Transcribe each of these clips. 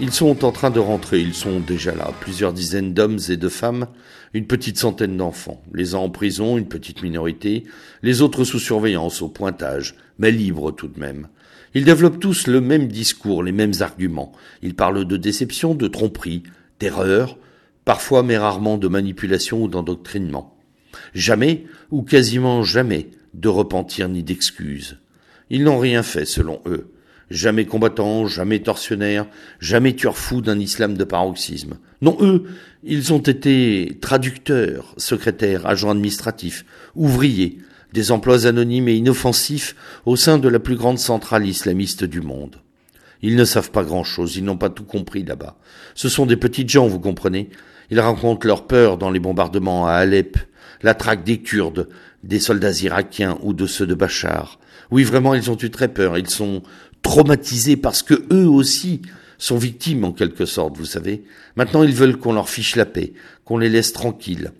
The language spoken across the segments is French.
Ils sont en train de rentrer, ils sont déjà là, plusieurs dizaines d'hommes et de femmes, une petite centaine d'enfants, les uns en prison, une petite minorité, les autres sous surveillance, au pointage, mais libres tout de même. Ils développent tous le même discours, les mêmes arguments. Ils parlent de déception, de tromperie, d'erreur, parfois mais rarement de manipulation ou d'endoctrinement. Jamais, ou quasiment jamais, de repentir ni d'excuses. Ils n'ont rien fait selon eux jamais combattants, jamais tortionnaires, jamais tueurs fous d'un islam de paroxysme. Non, eux, ils ont été traducteurs, secrétaires, agents administratifs, ouvriers, des emplois anonymes et inoffensifs au sein de la plus grande centrale islamiste du monde. Ils ne savent pas grand-chose, ils n'ont pas tout compris là-bas. Ce sont des petites gens, vous comprenez. Ils racontent leur peur dans les bombardements à Alep, la traque des Kurdes, des soldats irakiens ou de ceux de Bachar. Oui, vraiment, ils ont eu très peur. Ils sont traumatisés parce que eux aussi sont victimes en quelque sorte, vous savez. Maintenant, ils veulent qu'on leur fiche la paix, qu'on les laisse tranquilles.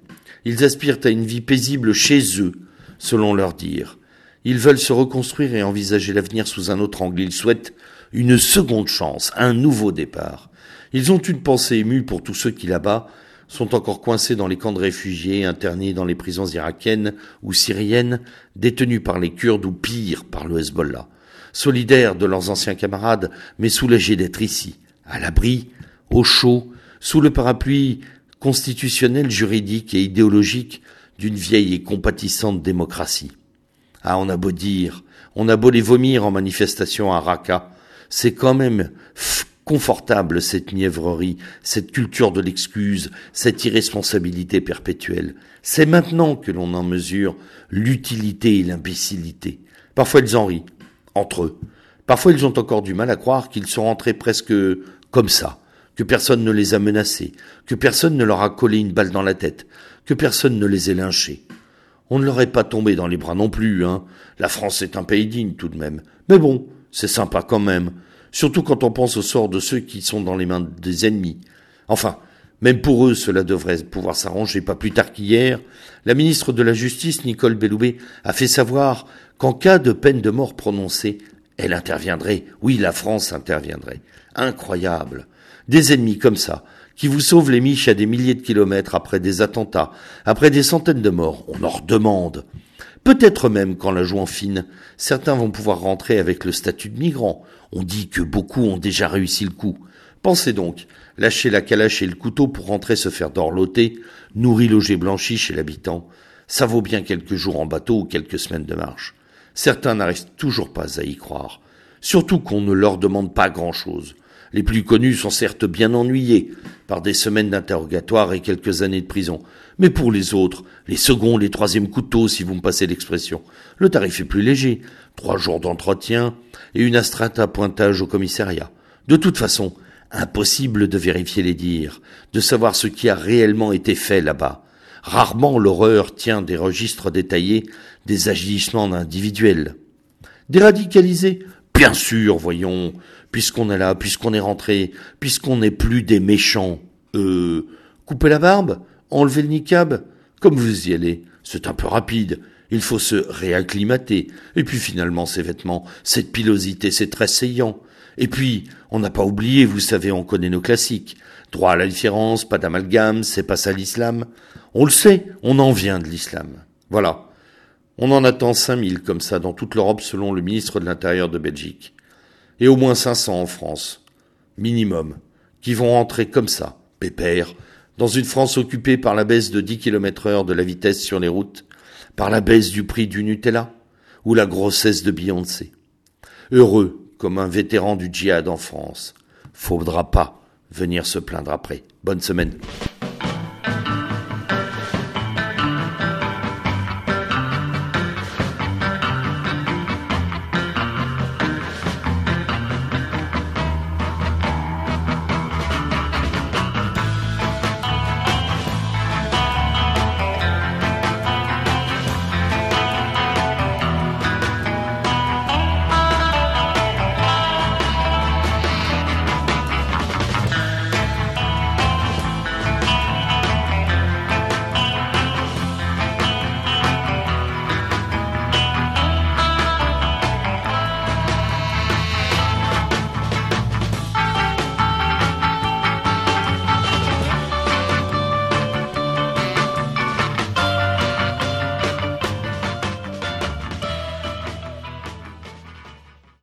Ils aspirent à une vie paisible chez eux, selon leur dire. Ils veulent se reconstruire et envisager l'avenir sous un autre angle. Ils souhaitent une seconde chance, un nouveau départ. Ils ont une pensée émue pour tous ceux qui là-bas sont encore coincés dans les camps de réfugiés, internés dans les prisons irakiennes ou syriennes, détenus par les Kurdes ou pire par le Hezbollah solidaires de leurs anciens camarades, mais soulagés d'être ici, à l'abri, au chaud, sous le parapluie constitutionnel, juridique et idéologique d'une vieille et compatissante démocratie. Ah, on a beau dire, on a beau les vomir en manifestation à Raqqa, c'est quand même confortable cette mièvrerie, cette culture de l'excuse, cette irresponsabilité perpétuelle. C'est maintenant que l'on en mesure l'utilité et l'imbécilité. Parfois ils en rient, entre eux. Parfois ils ont encore du mal à croire qu'ils sont rentrés presque comme ça, que personne ne les a menacés, que personne ne leur a collé une balle dans la tête, que personne ne les ait lynchés. On ne leur est pas tombé dans les bras non plus, hein. La France est un pays digne tout de même. Mais bon, c'est sympa quand même. Surtout quand on pense au sort de ceux qui sont dans les mains des ennemis. Enfin, même pour eux, cela devrait pouvoir s'arranger. Pas plus tard qu'hier, la ministre de la Justice, Nicole Belloubet, a fait savoir qu'en cas de peine de mort prononcée, elle interviendrait. Oui, la France interviendrait. Incroyable. Des ennemis comme ça, qui vous sauvent les miches à des milliers de kilomètres après des attentats, après des centaines de morts, on en redemande. Peut-être même qu'en la jouant fine, certains vont pouvoir rentrer avec le statut de migrant. On dit que beaucoup ont déjà réussi le coup. Pensez donc, lâcher la calache et le couteau pour rentrer se faire dorloter, nourri, logé, blanchi chez l'habitant, ça vaut bien quelques jours en bateau ou quelques semaines de marche. Certains n'arrivent toujours pas à y croire. Surtout qu'on ne leur demande pas grand-chose. Les plus connus sont certes bien ennuyés par des semaines d'interrogatoire et quelques années de prison. Mais pour les autres, les seconds, les troisièmes couteaux, si vous me passez l'expression, le tarif est plus léger. Trois jours d'entretien et une astreinte à pointage au commissariat. De toute façon, impossible de vérifier les dires, de savoir ce qui a réellement été fait là-bas. Rarement l'horreur tient des registres détaillés des agissements individuels. Déradicalisés Bien sûr, voyons, puisqu'on est là, puisqu'on est rentré, puisqu'on n'est plus des méchants. Euh, couper la barbe Enlever le niqab Comme vous y allez, c'est un peu rapide. Il faut se réacclimater. Et puis finalement, ces vêtements, cette pilosité, c'est très saillant. Et puis, on n'a pas oublié, vous savez, on connaît nos classiques. Droit à la différence, pas d'amalgame, c'est pas ça l'islam. On le sait, on en vient de l'islam. Voilà. On en attend 5000 comme ça dans toute l'Europe selon le ministre de l'Intérieur de Belgique. Et au moins 500 en France. Minimum. Qui vont entrer comme ça, pépère, dans une France occupée par la baisse de 10 km heure de la vitesse sur les routes, par la baisse du prix du Nutella, ou la grossesse de Beyoncé. Heureux comme un vétéran du djihad en France. Faudra pas venir se plaindre après. Bonne semaine.